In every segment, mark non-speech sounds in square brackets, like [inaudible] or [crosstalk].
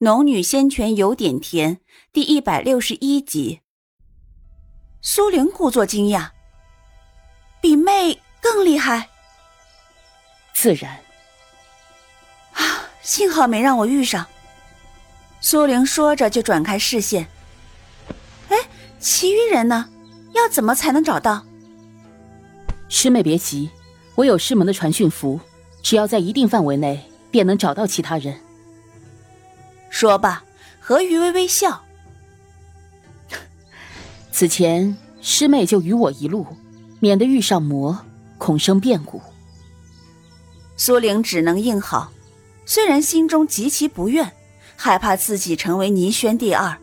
农女仙泉有点甜，第一百六十一集。苏玲故作惊讶，比妹更厉害。自然。啊，幸好没让我遇上。苏玲说着就转开视线。哎，其余人呢？要怎么才能找到？师妹别急，我有师门的传讯符，只要在一定范围内，便能找到其他人。说罢，何玉微微笑。此前师妹就与我一路，免得遇上魔，恐生变故。苏玲只能应好，虽然心中极其不愿，害怕自己成为倪轩第二，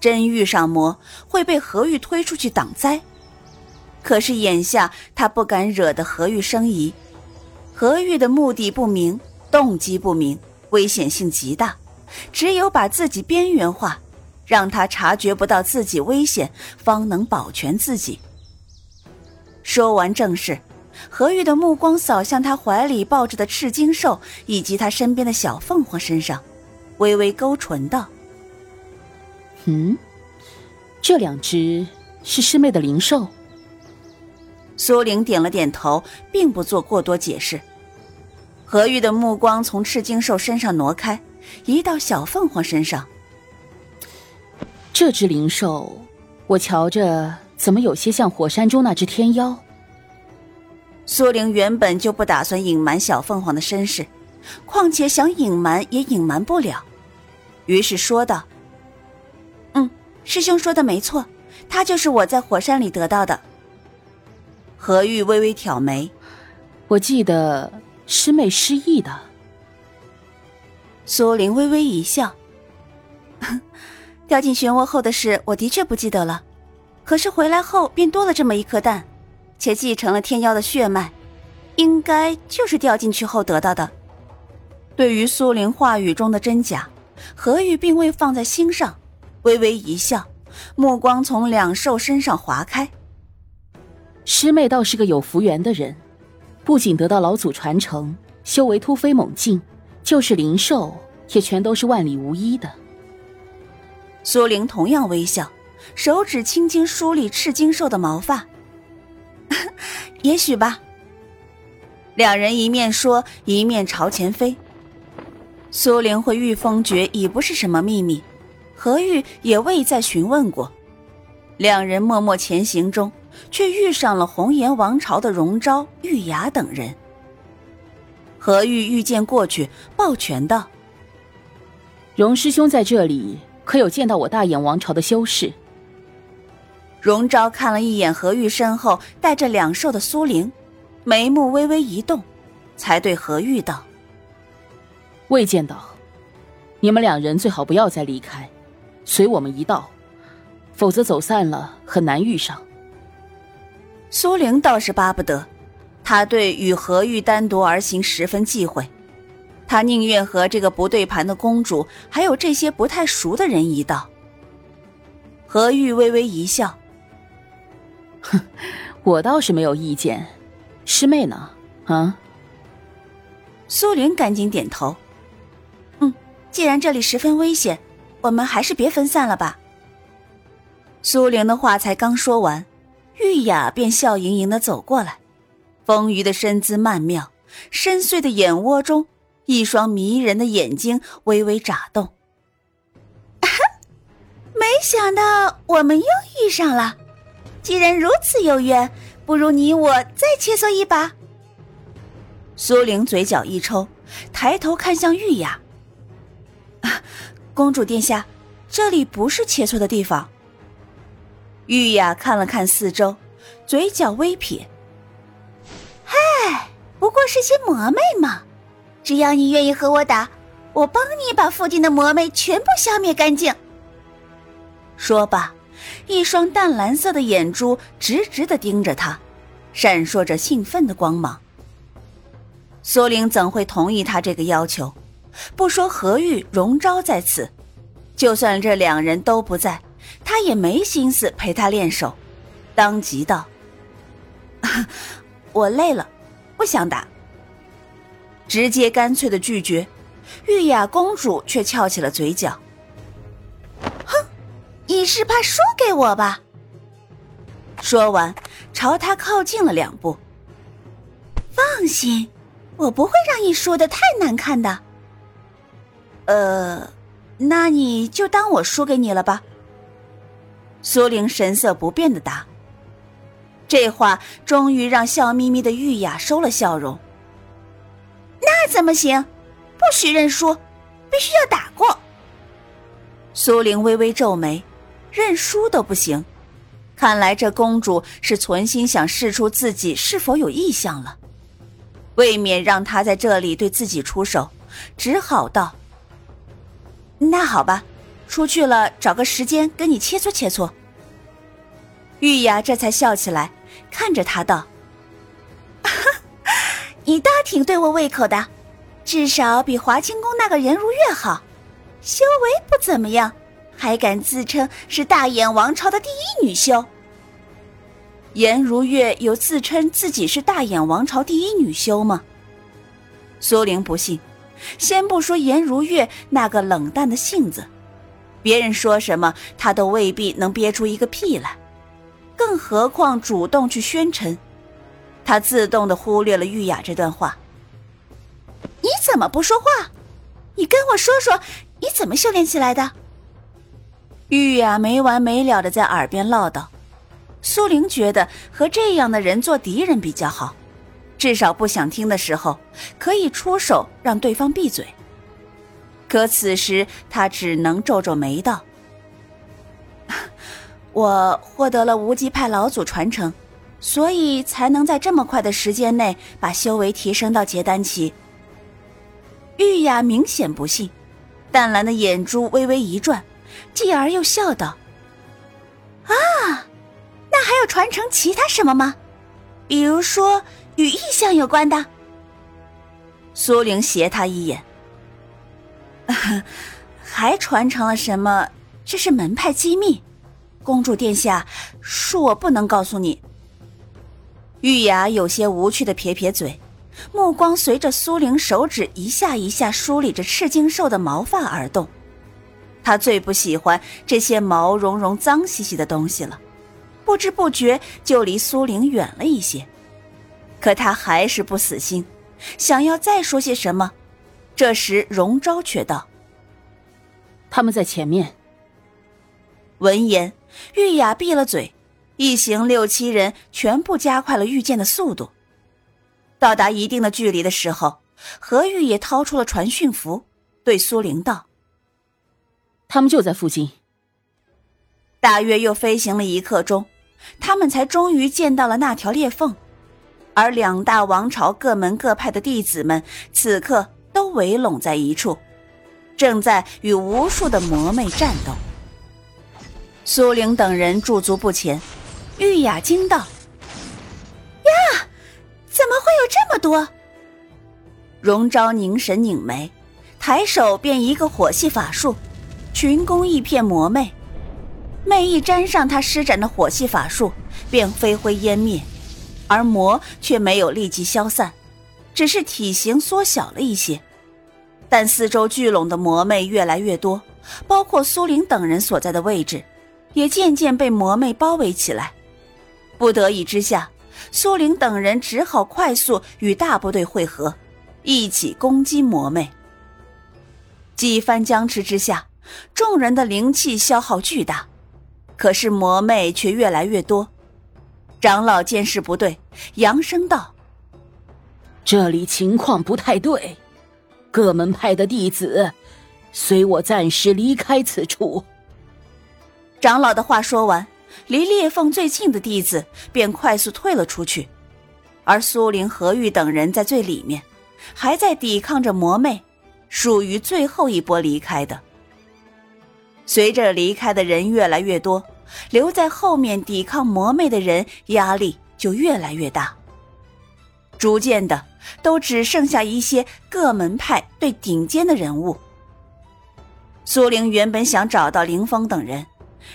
真遇上魔会被何玉推出去挡灾。可是眼下他不敢惹得何玉生疑，何玉的目的不明，动机不明，危险性极大。只有把自己边缘化，让他察觉不到自己危险，方能保全自己。说完正事，何玉的目光扫向他怀里抱着的赤金兽以及他身边的小凤凰身上，微微勾唇道：“嗯，这两只是师妹的灵兽。”苏玲点了点头，并不做过多解释。何玉的目光从赤金兽身上挪开。移到小凤凰身上，这只灵兽，我瞧着怎么有些像火山中那只天妖。苏玲原本就不打算隐瞒小凤凰的身世，况且想隐瞒也隐瞒不了，于是说道：“嗯，师兄说的没错，他就是我在火山里得到的。”何玉微微挑眉，我记得师妹失忆的。苏玲微微一笑，[laughs] 掉进漩涡后的事，我的确不记得了。可是回来后便多了这么一颗蛋，且继承了天妖的血脉，应该就是掉进去后得到的。对于苏玲话语中的真假，何玉并未放在心上，微微一笑，目光从两兽身上划开。师妹倒是个有福缘的人，不仅得到老祖传承，修为突飞猛进。就是灵兽，也全都是万里无一的。苏玲同样微笑，手指轻轻梳理赤金兽的毛发。[laughs] 也许吧。两人一面说，一面朝前飞。苏玲会御风诀已不是什么秘密，何玉也未再询问过。两人默默前行中，却遇上了红颜王朝的荣昭、玉雅等人。何玉御剑过去，抱拳道：“荣师兄在这里，可有见到我大眼王朝的修士？”荣昭看了一眼何玉身后带着两兽的苏玲，眉目微微一动，才对何玉道：“未见到，你们两人最好不要再离开，随我们一道，否则走散了很难遇上。”苏玲倒是巴不得。他对与何玉单独而行十分忌讳，他宁愿和这个不对盘的公主，还有这些不太熟的人一道。何玉微微一笑：“哼，我倒是没有意见，师妹呢？啊？”苏玲赶紧点头：“嗯，既然这里十分危险，我们还是别分散了吧。”苏玲的话才刚说完，玉雅便笑盈盈的走过来。丰腴的身姿曼妙，深邃的眼窝中，一双迷人的眼睛微微眨动。没想到我们又遇上了，既然如此有缘，不如你我再切磋一把。苏玲嘴角一抽，抬头看向玉雅：“公主殿下，这里不是切磋的地方。”玉雅看了看四周，嘴角微撇。嗨不过是些魔魅嘛，只要你愿意和我打，我帮你把附近的魔魅全部消灭干净。说罢，一双淡蓝色的眼珠直直的盯着他，闪烁着兴奋的光芒。苏玲怎会同意他这个要求？不说何玉、荣昭在此，就算这两人都不在，他也没心思陪他练手。当即道：“ [laughs] 我累了。”不想打，直接干脆的拒绝，玉雅公主却翘起了嘴角。哼，你是怕输给我吧？说完，朝他靠近了两步。放心，我不会让你输的太难看的。呃，那你就当我输给你了吧。苏玲神色不变的答。这话终于让笑眯眯的玉雅收了笑容。那怎么行？不许认输，必须要打过。苏玲微微皱眉，认输都不行。看来这公主是存心想试出自己是否有意向了，未免让她在这里对自己出手，只好道：“那好吧，出去了找个时间跟你切磋切磋。”玉雅这才笑起来，看着他道：“你倒挺对我胃口的，至少比华清宫那个颜如月好，修为不怎么样，还敢自称是大眼王朝的第一女修。”颜如月有自称自己是大眼王朝第一女修吗？苏玲不信，先不说颜如月那个冷淡的性子，别人说什么她都未必能憋出一个屁来。更何况主动去宣陈，他自动的忽略了玉雅这段话。你怎么不说话？你跟我说说，你怎么修炼起来的？玉雅没完没了的在耳边唠叨。苏玲觉得和这样的人做敌人比较好，至少不想听的时候可以出手让对方闭嘴。可此时他只能皱皱眉道。[laughs] 我获得了无极派老祖传承，所以才能在这么快的时间内把修为提升到结丹期。玉雅明显不信，淡蓝的眼珠微微一转，继而又笑道：“啊，那还有传承其他什么吗？比如说与异象有关的？”苏玲斜他一眼：“ [laughs] 还传承了什么？这是门派机密。”公主殿下，恕我不能告诉你。玉雅有些无趣的撇撇嘴，目光随着苏玲手指一下一下梳理着赤金兽的毛发而动。她最不喜欢这些毛茸茸、脏兮兮的东西了，不知不觉就离苏玲远了一些。可她还是不死心，想要再说些什么。这时，荣昭却道：“他们在前面。”闻言。玉雅闭了嘴，一行六七人全部加快了御剑的速度。到达一定的距离的时候，何玉也掏出了传讯符，对苏玲道：“他们就在附近。”大约又飞行了一刻钟，他们才终于见到了那条裂缝，而两大王朝各门各派的弟子们此刻都围拢在一处，正在与无数的魔魅战斗。苏玲等人驻足不前，玉雅惊道：“呀，怎么会有这么多？”荣昭凝神拧眉，抬手便一个火系法术，群攻一片魔魅，魅一沾上他施展的火系法术，便飞灰烟灭，而魔却没有立即消散，只是体型缩小了一些，但四周聚拢的魔魅越来越多，包括苏玲等人所在的位置。也渐渐被魔魅包围起来，不得已之下，苏玲等人只好快速与大部队会合，一起攻击魔魅。几番僵持之下，众人的灵气消耗巨大，可是魔魅却越来越多。长老见势不对，扬声道：“这里情况不太对，各门派的弟子，随我暂时离开此处。”长老的话说完，离裂缝最近的弟子便快速退了出去，而苏玲、何玉等人在最里面，还在抵抗着魔魅，属于最后一波离开的。随着离开的人越来越多，留在后面抵抗魔魅的人压力就越来越大。逐渐的，都只剩下一些各门派最顶尖的人物。苏玲原本想找到林峰等人。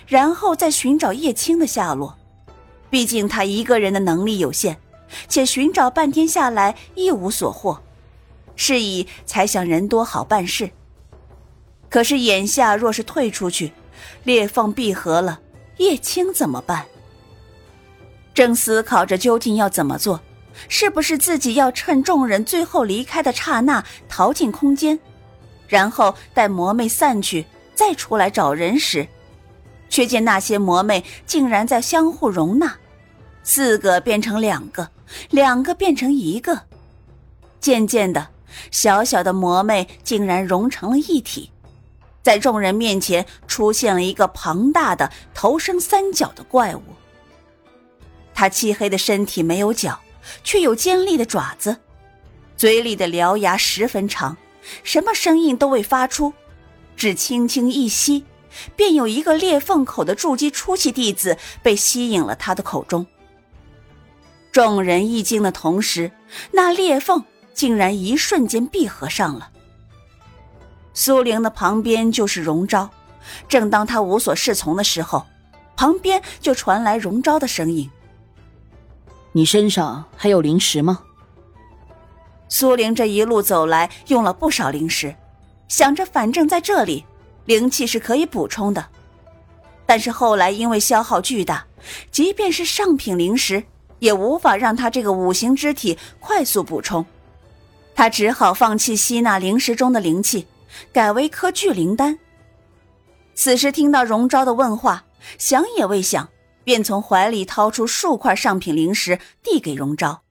然后再寻找叶青的下落，毕竟他一个人的能力有限，且寻找半天下来一无所获。是以才想人多好办事。可是眼下若是退出去，裂缝闭合了，叶青怎么办？正思考着究竟要怎么做，是不是自己要趁众人最后离开的刹那逃进空间，然后待魔魅散去再出来找人时，却见那些魔魅竟然在相互容纳，四个变成两个，两个变成一个，渐渐的，小小的魔魅竟然融成了一体，在众人面前出现了一个庞大的头生三角的怪物。他漆黑的身体没有脚，却有尖利的爪子，嘴里的獠牙十分长，什么声音都未发出，只轻轻一吸，便有一个裂缝口的筑基初期弟子被吸引了他的口中。众人一惊的同时，那裂缝竟然一瞬间闭合上了。苏玲的旁边就是荣昭，正当他无所适从的时候，旁边就传来荣昭的声音。你身上还有灵石吗？苏玲这一路走来，用了不少灵石，想着反正在这里，灵气是可以补充的。但是后来因为消耗巨大，即便是上品灵石，也无法让他这个五行之体快速补充。他只好放弃吸纳灵石中的灵气，改为颗聚灵丹。此时听到荣昭的问话，想也未想。便从怀里掏出数块上品灵石，递给荣昭。